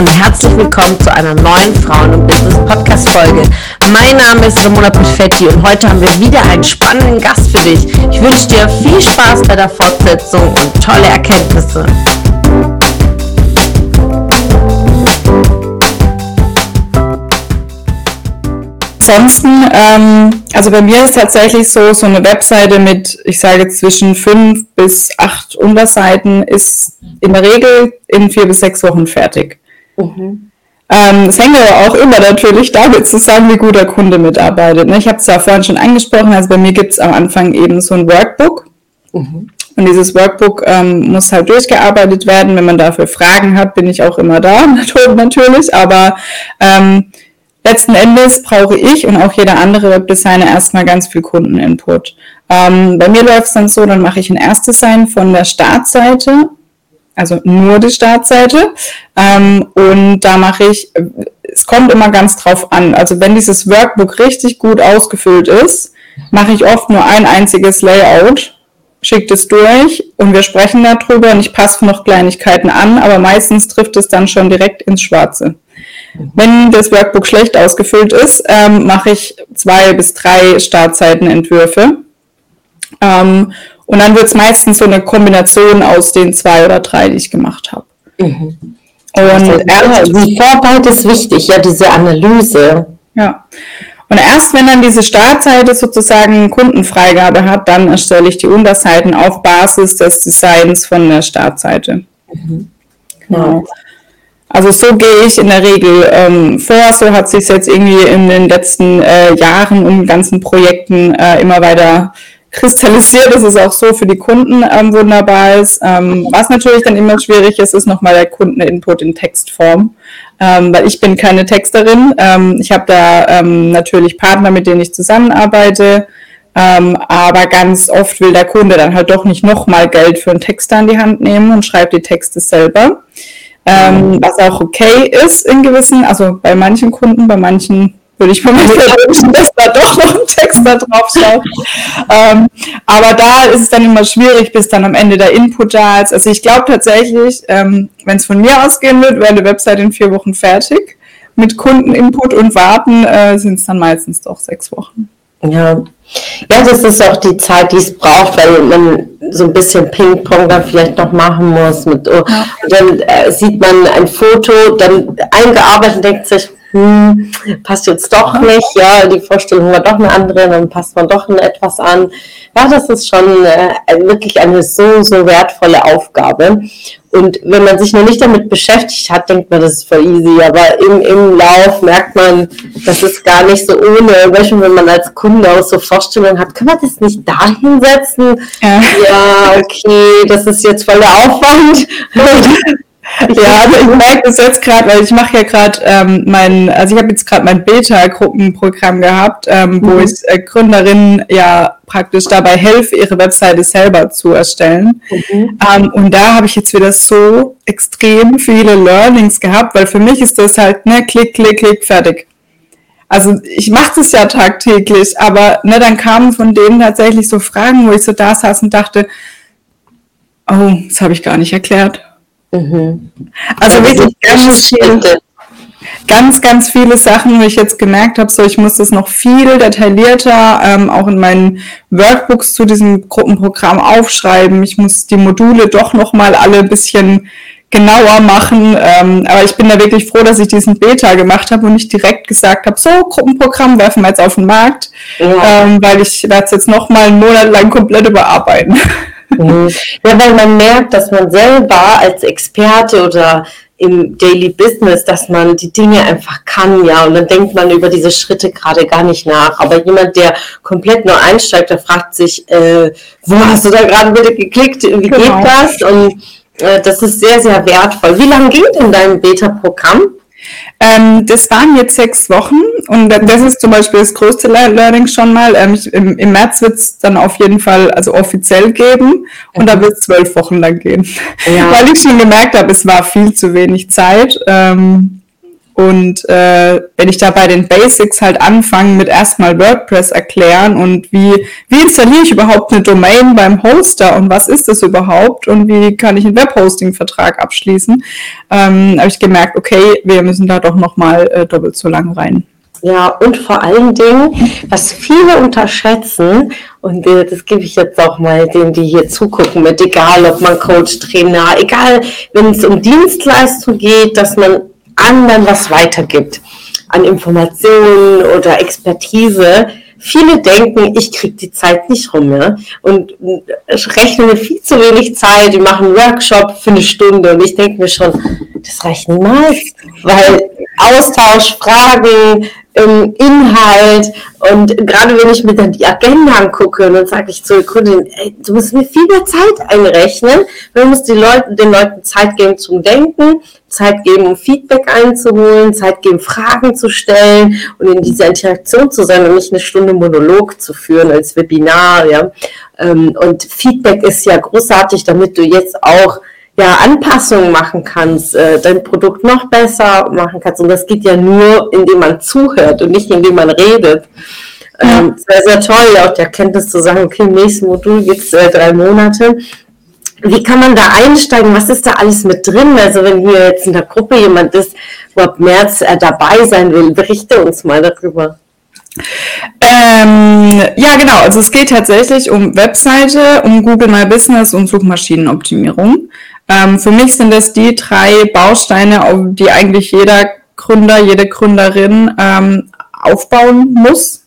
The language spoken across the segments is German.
und herzlich willkommen zu einer neuen Frauen- und Business-Podcast-Folge. Mein Name ist Ramona Perfetti und heute haben wir wieder einen spannenden Gast für dich. Ich wünsche dir viel Spaß bei der Fortsetzung und tolle Erkenntnisse. ansonsten, ähm, also bei mir ist tatsächlich so, so eine Webseite mit, ich sage zwischen fünf bis acht Unterseiten ist in der Regel in vier bis sechs Wochen fertig. Mhm. Ähm, es hängt aber auch immer natürlich damit zusammen, wie gut der Kunde mitarbeitet. Ne? Ich habe es ja vorhin schon angesprochen, also bei mir gibt es am Anfang eben so ein Workbook. Mhm. Und dieses Workbook ähm, muss halt durchgearbeitet werden. Wenn man dafür Fragen hat, bin ich auch immer da, natürlich. Aber ähm, letzten Endes brauche ich und auch jeder andere Webdesigner erstmal ganz viel Kundeninput. Ähm, bei mir läuft es dann so, dann mache ich ein Erstdesign von der Startseite, also nur die Startseite. Ähm, und da mache ich, es kommt immer ganz drauf an. Also wenn dieses Workbook richtig gut ausgefüllt ist, mache ich oft nur ein einziges Layout, schicke es durch und wir sprechen darüber und ich passe noch Kleinigkeiten an, aber meistens trifft es dann schon direkt ins Schwarze. Wenn das Workbook schlecht ausgefüllt ist, ähm, mache ich zwei bis drei Startseitenentwürfe. Ähm, und dann wird es meistens so eine Kombination aus den zwei oder drei, die ich gemacht habe. Mhm. Und also, ja, die Vorarbeit ist wichtig, ja, diese Analyse. Ja. Und erst wenn dann diese Startseite sozusagen Kundenfreigabe hat, dann erstelle ich die Unterseiten auf Basis des Designs von der Startseite. Mhm. Genau. Also so gehe ich in der Regel ähm, vor. So hat sich jetzt irgendwie in den letzten äh, Jahren und ganzen Projekten äh, immer weiter kristallisiert, dass es auch so für die Kunden ähm, wunderbar ist. Ähm, was natürlich dann immer schwierig ist, ist nochmal der Kundeninput in Textform, ähm, weil ich bin keine Texterin. Ähm, ich habe da ähm, natürlich Partner, mit denen ich zusammenarbeite, ähm, aber ganz oft will der Kunde dann halt doch nicht nochmal Geld für einen Texter in die Hand nehmen und schreibt die Texte selber ähm, was auch okay ist in gewissen, also bei manchen Kunden, bei manchen würde ich mir wünschen, dass da doch noch ein Text da drauf schaut. ähm, aber da ist es dann immer schwierig, bis dann am Ende der Input da ist. Also ich glaube tatsächlich, ähm, wenn es von mir ausgehen wird, wäre eine Website in vier Wochen fertig. Mit Kundeninput und Warten äh, sind es dann meistens doch sechs Wochen. Ja. ja, das ist auch die Zeit, die es braucht, weil man so ein bisschen Ping-Pong dann vielleicht noch machen muss. Mit, oh, dann äh, sieht man ein Foto, dann eingearbeitet und denkt sich, hm, passt jetzt doch nicht, ja, die Vorstellung war doch eine andere, dann passt man doch etwas an. Ja, das ist schon äh, wirklich eine so, so wertvolle Aufgabe. Und wenn man sich noch nicht damit beschäftigt hat, denkt man, das ist voll easy. Aber im, im Lauf merkt man, das ist gar nicht so ohne. Beispiel, wenn man als Kunde auch so Vorstellungen hat, kann man das nicht da hinsetzen? Ja. ja, okay, das ist jetzt voll der Aufwand. ja, also ich merke das jetzt gerade, weil ich mache ja gerade ähm, mein, also ich habe jetzt gerade mein Beta-Gruppenprogramm gehabt, ähm, wo mhm. ich äh, Gründerinnen ja praktisch dabei helfe, ihre Webseite selber zu erstellen. Mhm. Ähm, und da habe ich jetzt wieder so extrem viele Learnings gehabt, weil für mich ist das halt, ne, klick, klick, klick, fertig. Also ich mache das ja tagtäglich, aber ne, dann kamen von denen tatsächlich so Fragen, wo ich so da saß und dachte, oh, das habe ich gar nicht erklärt. Mhm. Also ja, wirklich ganz viel, ganz, ganz viele Sachen, wo ich jetzt gemerkt habe, so ich muss das noch viel detaillierter ähm, auch in meinen Workbooks zu diesem Gruppenprogramm aufschreiben. Ich muss die Module doch noch mal alle ein bisschen genauer machen. Ähm, aber ich bin da wirklich froh, dass ich diesen Beta gemacht habe und nicht direkt gesagt habe, so, Gruppenprogramm werfen wir jetzt auf den Markt, ja. ähm, weil ich werde es jetzt noch mal einen Monat lang komplett überarbeiten. Mhm. Ja, weil man merkt, dass man selber als Experte oder im Daily Business, dass man die Dinge einfach kann, ja, und dann denkt man über diese Schritte gerade gar nicht nach. Aber jemand, der komplett nur einsteigt, der fragt sich, äh, wo hast du da gerade bitte geklickt, wie genau. geht das? Und äh, das ist sehr, sehr wertvoll. Wie lange geht denn dein Beta-Programm? Ähm, das waren jetzt sechs Wochen und das ist zum Beispiel das größte Learning schon mal. Ähm, ich, im, im, März wird es dann auf jeden Fall also offiziell geben und mhm. da wird es zwölf Wochen lang gehen. Ja. Weil ich schon gemerkt habe, es war viel zu wenig Zeit. Ähm, Und äh, wenn ich da bei den Basics halt anfange mit erstmal WordPress erklären und wie, wie installiere ich überhaupt eine Domain beim Hoster und was ist das überhaupt und wie kann ich einen Webhosting-Vertrag abschließen, ähm, habe ich gemerkt, okay, wir müssen da doch nochmal äh, doppelt so lang rein. Ja, und vor allen Dingen, was viele unterschätzen, und das gebe ich jetzt auch mal denen, die hier zugucken, mit egal ob man Coach, Trainer, egal, wenn es um Dienstleistung geht, dass man anderen was weitergibt an Informationen oder Expertise. Viele denken, ich kriege die Zeit nicht rum ja? und rechnen viel zu wenig Zeit. Die machen einen Workshop für eine Stunde und ich denke mir schon, das reicht niemals, weil Austausch, Fragen, ähm, Inhalt und gerade wenn ich mir dann die Agenda angucke, dann sage ich zur Kundin, ey, du musst mir viel mehr Zeit einrechnen, du musst die Leute, den Leuten Zeit geben zum Denken, Zeit geben, um Feedback einzuholen, Zeit geben, Fragen zu stellen und in dieser Interaktion zu sein und nicht eine Stunde Monolog zu führen als Webinar, ja. Ähm, und Feedback ist ja großartig, damit du jetzt auch ja, Anpassungen machen kannst, äh, dein Produkt noch besser machen kannst. Und das geht ja nur, indem man zuhört und nicht indem man redet. Ähm, sehr, sehr toll, auch die Erkenntnis zu sagen, okay, im nächsten Modul gibt es äh, drei Monate. Wie kann man da einsteigen? Was ist da alles mit drin? Also wenn hier jetzt in der Gruppe jemand ist, wo ab März äh, dabei sein will, berichte uns mal darüber. Ähm, ja, genau. Also es geht tatsächlich um Webseite, um Google My Business und Suchmaschinenoptimierung. Ähm, für mich sind das die drei Bausteine, auf die eigentlich jeder Gründer, jede Gründerin ähm, aufbauen muss.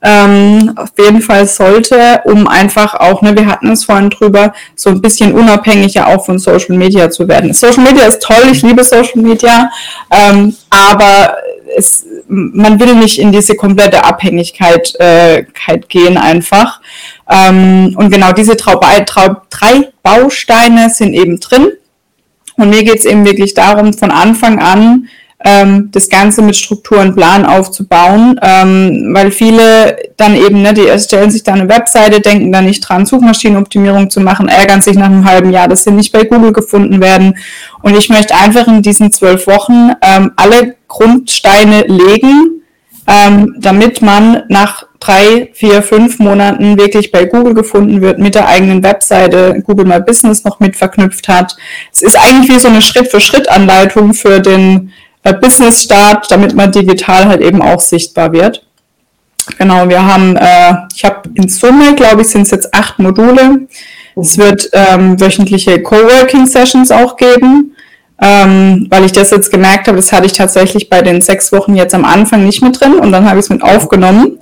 Ähm, auf jeden Fall sollte, um einfach auch, ne, wir hatten es vorhin drüber, so ein bisschen unabhängiger auch von Social Media zu werden. Social Media ist toll, ich liebe Social Media, ähm, aber es, man will nicht in diese komplette Abhängigkeit äh, gehen einfach. Ähm, und genau diese drei, drei Bausteine sind eben drin. Und mir geht es eben wirklich darum, von Anfang an ähm, das Ganze mit Struktur und Plan aufzubauen, ähm, weil viele dann eben, ne, die erstellen sich da eine Webseite, denken da nicht dran, Suchmaschinenoptimierung zu machen, ärgern sich nach einem halben Jahr, dass sie nicht bei Google gefunden werden. Und ich möchte einfach in diesen zwölf Wochen ähm, alle Grundsteine legen, ähm, damit man nach drei, vier, fünf Monaten wirklich bei Google gefunden wird, mit der eigenen Webseite Google My Business noch mit verknüpft hat. Es ist eigentlich wie so eine Schritt-für-Schritt-Anleitung für den äh, Business-Start, damit man digital halt eben auch sichtbar wird. Genau, wir haben, äh, ich habe in Summe, glaube ich, sind es jetzt acht Module. Es wird ähm, wöchentliche Coworking-Sessions auch geben, ähm, weil ich das jetzt gemerkt habe, das hatte ich tatsächlich bei den sechs Wochen jetzt am Anfang nicht mit drin und dann habe ich es mit aufgenommen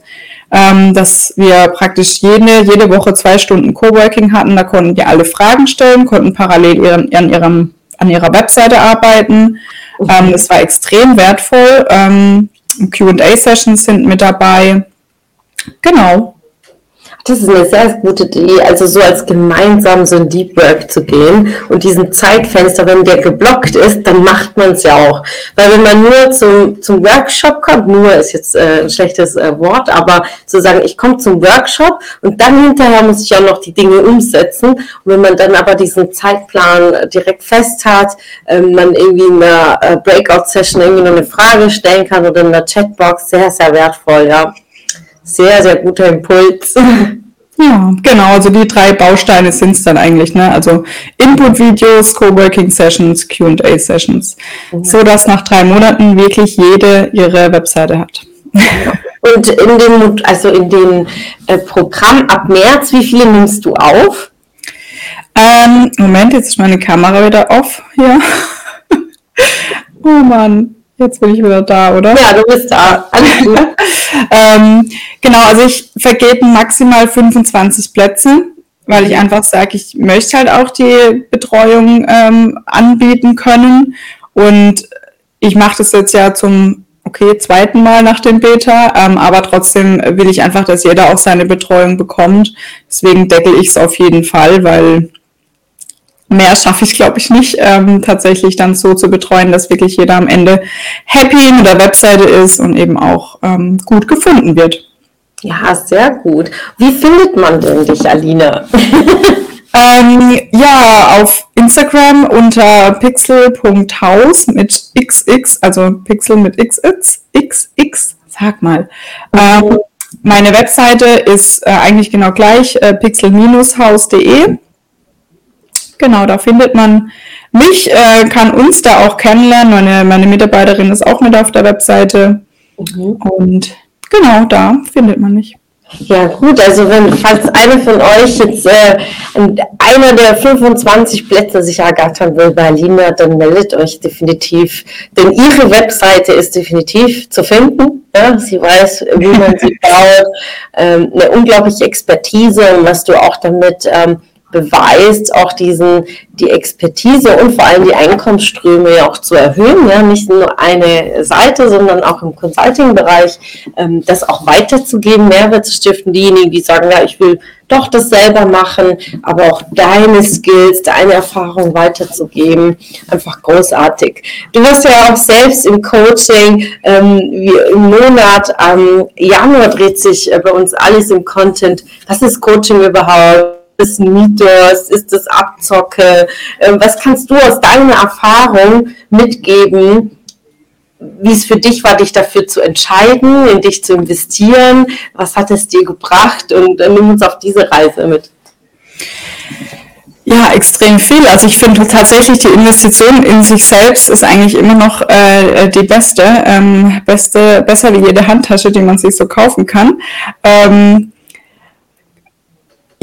ähm, dass wir praktisch jede, jede Woche zwei Stunden Coworking hatten. Da konnten die alle Fragen stellen, konnten parallel ihren, an, ihrem, an ihrer Webseite arbeiten. Okay. Ähm, das war extrem wertvoll. Ähm, QA-Sessions sind mit dabei. Genau. Das ist eine sehr gute Idee, also so als gemeinsam so ein Deep Work zu gehen und diesen Zeitfenster, wenn der geblockt ist, dann macht man es ja auch. Weil wenn man nur zum, zum Workshop kommt, nur ist jetzt äh, ein schlechtes äh, Wort, aber zu sagen, ich komme zum Workshop und dann hinterher muss ich auch noch die Dinge umsetzen. Und wenn man dann aber diesen Zeitplan direkt fest hat, ähm, man irgendwie in einer äh, Breakout-Session irgendwie noch eine Frage stellen kann oder in einer Chatbox, sehr, sehr wertvoll, ja sehr, sehr guter Impuls. Ja, genau. Also die drei Bausteine sind es dann eigentlich. Ne? Also Input-Videos, Coworking-Sessions, Q&A-Sessions. Mhm. So dass nach drei Monaten wirklich jede ihre Webseite hat. Und in dem, also in dem äh, Programm ab März, wie viele nimmst du auf? Ähm, Moment, jetzt ist meine Kamera wieder off hier. oh Mann. Jetzt bin ich wieder da, oder? Ja, du bist da. Alles gut. Ähm, genau, also ich vergebe maximal 25 Plätze, weil ich einfach sage, ich möchte halt auch die Betreuung ähm, anbieten können. Und ich mache das jetzt ja zum okay, zweiten Mal nach dem Beta, ähm, aber trotzdem will ich einfach, dass jeder auch seine Betreuung bekommt. Deswegen deckel ich es auf jeden Fall, weil mehr schaffe ich, glaube ich, nicht, ähm, tatsächlich dann so zu betreuen, dass wirklich jeder am Ende happy mit der Webseite ist und eben auch ähm, gut gefunden wird. Ja, sehr gut. Wie findet man denn dich, Alina? Ähm, ja, auf Instagram unter pixel.haus mit xx, also Pixel mit xx, xx, sag mal. Ähm, meine Webseite ist äh, eigentlich genau gleich, äh, pixel-haus.de. Genau, da findet man mich, äh, kann uns da auch kennenlernen. Meine, meine Mitarbeiterin ist auch mit auf der Webseite. Mhm. Und genau, da findet man mich. Ja gut, also wenn falls einer von euch jetzt äh, einer der 25 Plätze sich ergattern will bei Lina, dann meldet euch definitiv, denn ihre Webseite ist definitiv zu finden. Ja, sie weiß, wie man sie baut, ähm, eine unglaubliche Expertise und was du auch damit ähm, beweist, auch diesen, die Expertise und vor allem die Einkommensströme ja auch zu erhöhen, ja, nicht nur eine Seite, sondern auch im Consulting-Bereich, ähm, das auch weiterzugeben, Mehrwert zu stiften, diejenigen, die sagen, ja, ich will doch das selber machen, aber auch deine Skills, deine Erfahrung weiterzugeben, einfach großartig. Du wirst ja auch selbst im Coaching, ähm, wie im Monat, am Januar dreht sich äh, bei uns alles im Content. Was ist Coaching überhaupt? Es Mythos? Ist es Abzocke? Ähm, was kannst du aus deiner Erfahrung mitgeben, wie es für dich war, dich dafür zu entscheiden, in dich zu investieren? Was hat es dir gebracht? Und äh, nimm uns auf diese Reise mit. Ja, extrem viel. Also ich finde tatsächlich die Investition in sich selbst ist eigentlich immer noch äh, die beste, ähm, beste, besser wie jede Handtasche, die man sich so kaufen kann. Ähm,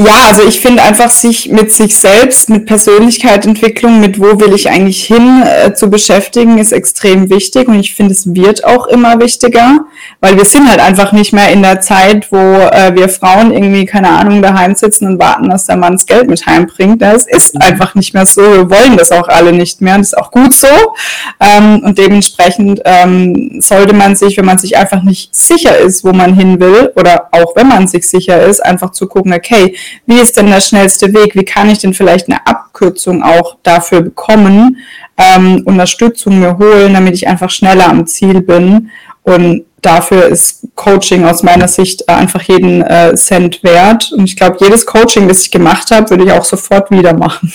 ja, also ich finde einfach, sich mit sich selbst, mit Persönlichkeitsentwicklung, mit wo will ich eigentlich hin äh, zu beschäftigen, ist extrem wichtig und ich finde, es wird auch immer wichtiger, weil wir sind halt einfach nicht mehr in der Zeit, wo äh, wir Frauen irgendwie, keine Ahnung, daheim sitzen und warten, dass der Mann das Geld mit heimbringt. Das ist mhm. einfach nicht mehr so. Wir wollen das auch alle nicht mehr und das ist auch gut so. Ähm, und dementsprechend ähm, sollte man sich, wenn man sich einfach nicht sicher ist, wo man hin will, oder auch wenn man sich sicher ist, einfach zu gucken, okay, wie ist denn der schnellste Weg? Wie kann ich denn vielleicht eine Abkürzung auch dafür bekommen, ähm, Unterstützung mir holen, damit ich einfach schneller am Ziel bin? Und dafür ist Coaching aus meiner Sicht äh, einfach jeden äh, Cent wert. Und ich glaube, jedes Coaching, das ich gemacht habe, würde ich auch sofort wieder machen.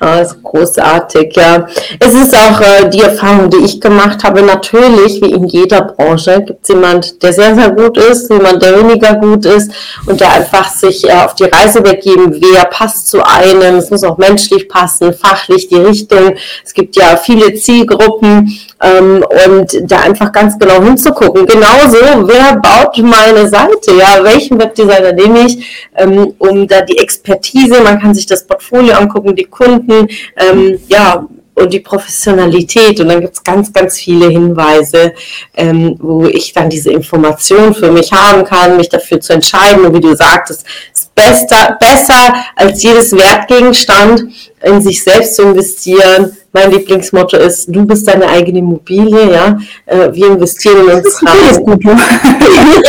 Ah, ist großartig, ja. Es ist auch äh, die Erfahrung, die ich gemacht habe. Natürlich, wie in jeder Branche, gibt es jemand, der sehr, sehr gut ist, jemand, der weniger gut ist und der einfach sich äh, auf die Reise begeben wer passt zu einem. Es muss auch menschlich passen, fachlich die Richtung. Es gibt ja viele Zielgruppen ähm, und da einfach ganz genau hinzugucken. Genauso, wer baut meine Seite? Ja, welchen Webdesigner nehme ich, ähm, um da die Expertise, man kann sich das Portfolio angucken, die Kunden, ähm, ja, und die Professionalität. Und dann gibt es ganz, ganz viele Hinweise, ähm, wo ich dann diese Information für mich haben kann, mich dafür zu entscheiden. Und wie du sagtest, ist besser, besser als jedes Wertgegenstand in sich selbst zu investieren. Mein Lieblingsmotto ist, du bist deine eigene Immobilie, ja. Äh, wir investieren in uns rein.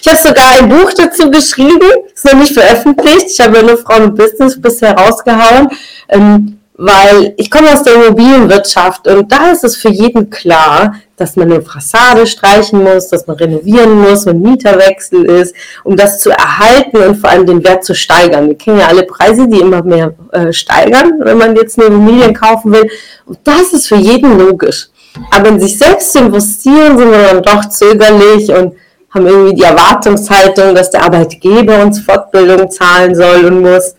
ich habe sogar ein Buch dazu geschrieben, ist noch nicht veröffentlicht. Ich habe nur Frauen und Business bisher rausgehauen. Weil ich komme aus der Immobilienwirtschaft und da ist es für jeden klar, dass man eine Fassade streichen muss, dass man renovieren muss, wenn Mieterwechsel ist, um das zu erhalten und vor allem den Wert zu steigern. Wir kennen ja alle Preise, die immer mehr äh, steigern, wenn man jetzt eine Immobilie kaufen will. Und das ist für jeden logisch. Aber in sich selbst zu investieren, sind wir dann doch zögerlich und haben irgendwie die Erwartungshaltung, dass der Arbeitgeber uns Fortbildung zahlen soll und muss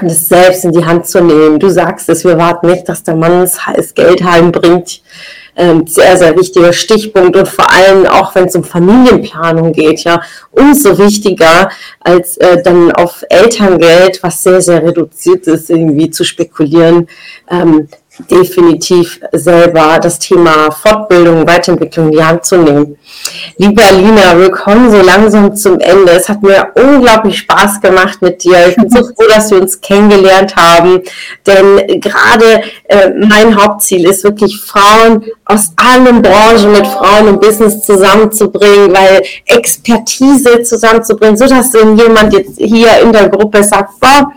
und es selbst in die Hand zu nehmen. Du sagst es, wir warten nicht, dass der Mann das Geld heimbringt. Ähm, sehr, sehr wichtiger Stichpunkt und vor allem auch, wenn es um Familienplanung geht, ja, umso wichtiger, als äh, dann auf Elterngeld, was sehr, sehr reduziert ist, irgendwie zu spekulieren. Ähm, definitiv selber das Thema Fortbildung, Weiterentwicklung in die Hand zu nehmen. Liebe Alina, wir kommen so langsam zum Ende. Es hat mir unglaublich Spaß gemacht mit dir. Ich bin so froh, dass wir uns kennengelernt haben, denn gerade äh, mein Hauptziel ist wirklich Frauen aus allen Branchen mit Frauen im Business zusammenzubringen, weil Expertise zusammenzubringen, so dass jemand jetzt hier in der Gruppe sagt, boah,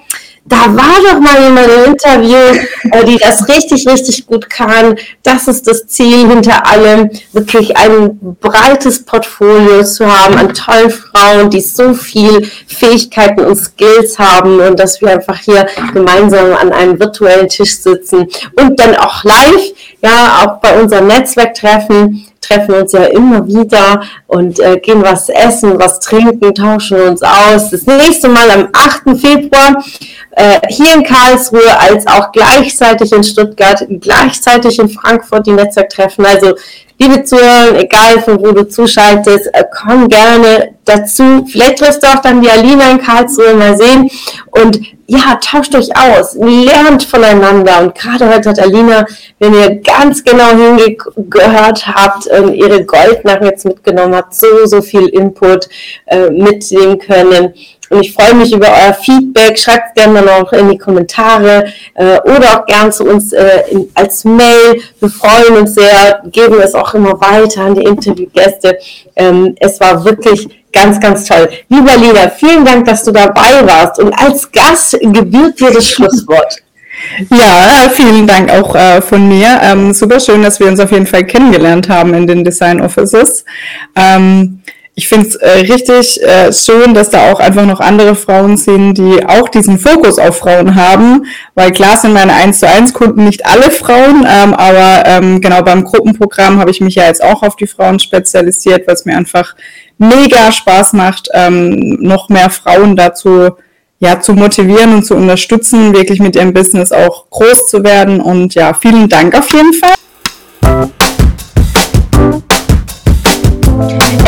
da war doch mal jemand im Interview, äh, die das richtig, richtig gut kann. Das ist das Ziel hinter allem, wirklich ein breites Portfolio zu haben an tollen Frauen, die so viel Fähigkeiten und Skills haben und dass wir einfach hier gemeinsam an einem virtuellen Tisch sitzen und dann auch live, ja, auch bei unserem Netzwerktreffen treffen uns ja immer wieder und äh, gehen was essen, was trinken, tauschen uns aus. Das nächste Mal am 8. Februar äh, hier in Karlsruhe als auch gleichzeitig in Stuttgart, gleichzeitig in Frankfurt die Netzwerktreffen. Also liebe Zuhörer, egal von wo du zuschaltest, äh, komm gerne dazu. Vielleicht triffst du auch dann die Alina in Karlsruhe mal sehen und ja, tauscht euch aus, lernt voneinander. Und gerade heute hat Alina, wenn ihr ganz genau hingehört habt, ihre Goldnuggets mitgenommen habt, so, so viel Input äh, mitnehmen können. Und ich freue mich über euer Feedback. Schreibt gerne noch in die Kommentare äh, oder auch gern zu uns äh, in, als Mail. Wir freuen uns sehr, geben es auch immer weiter an die Interviewgäste. Ähm, es war wirklich ganz, ganz toll. Lieber Lina, vielen Dank, dass du dabei warst. Und als Gast gebührt dir das Schlusswort. Ja, vielen Dank auch äh, von mir. Ähm, super schön, dass wir uns auf jeden Fall kennengelernt haben in den Design Offices. Ähm, ich finde es äh, richtig äh, schön, dass da auch einfach noch andere Frauen sind, die auch diesen Fokus auf Frauen haben, weil klar sind meine 1 zu 1 Kunden nicht alle Frauen, ähm, aber ähm, genau beim Gruppenprogramm habe ich mich ja jetzt auch auf die Frauen spezialisiert, was mir einfach mega Spaß macht, ähm, noch mehr Frauen dazu ja, zu motivieren und zu unterstützen, wirklich mit ihrem Business auch groß zu werden. Und ja, vielen Dank auf jeden Fall.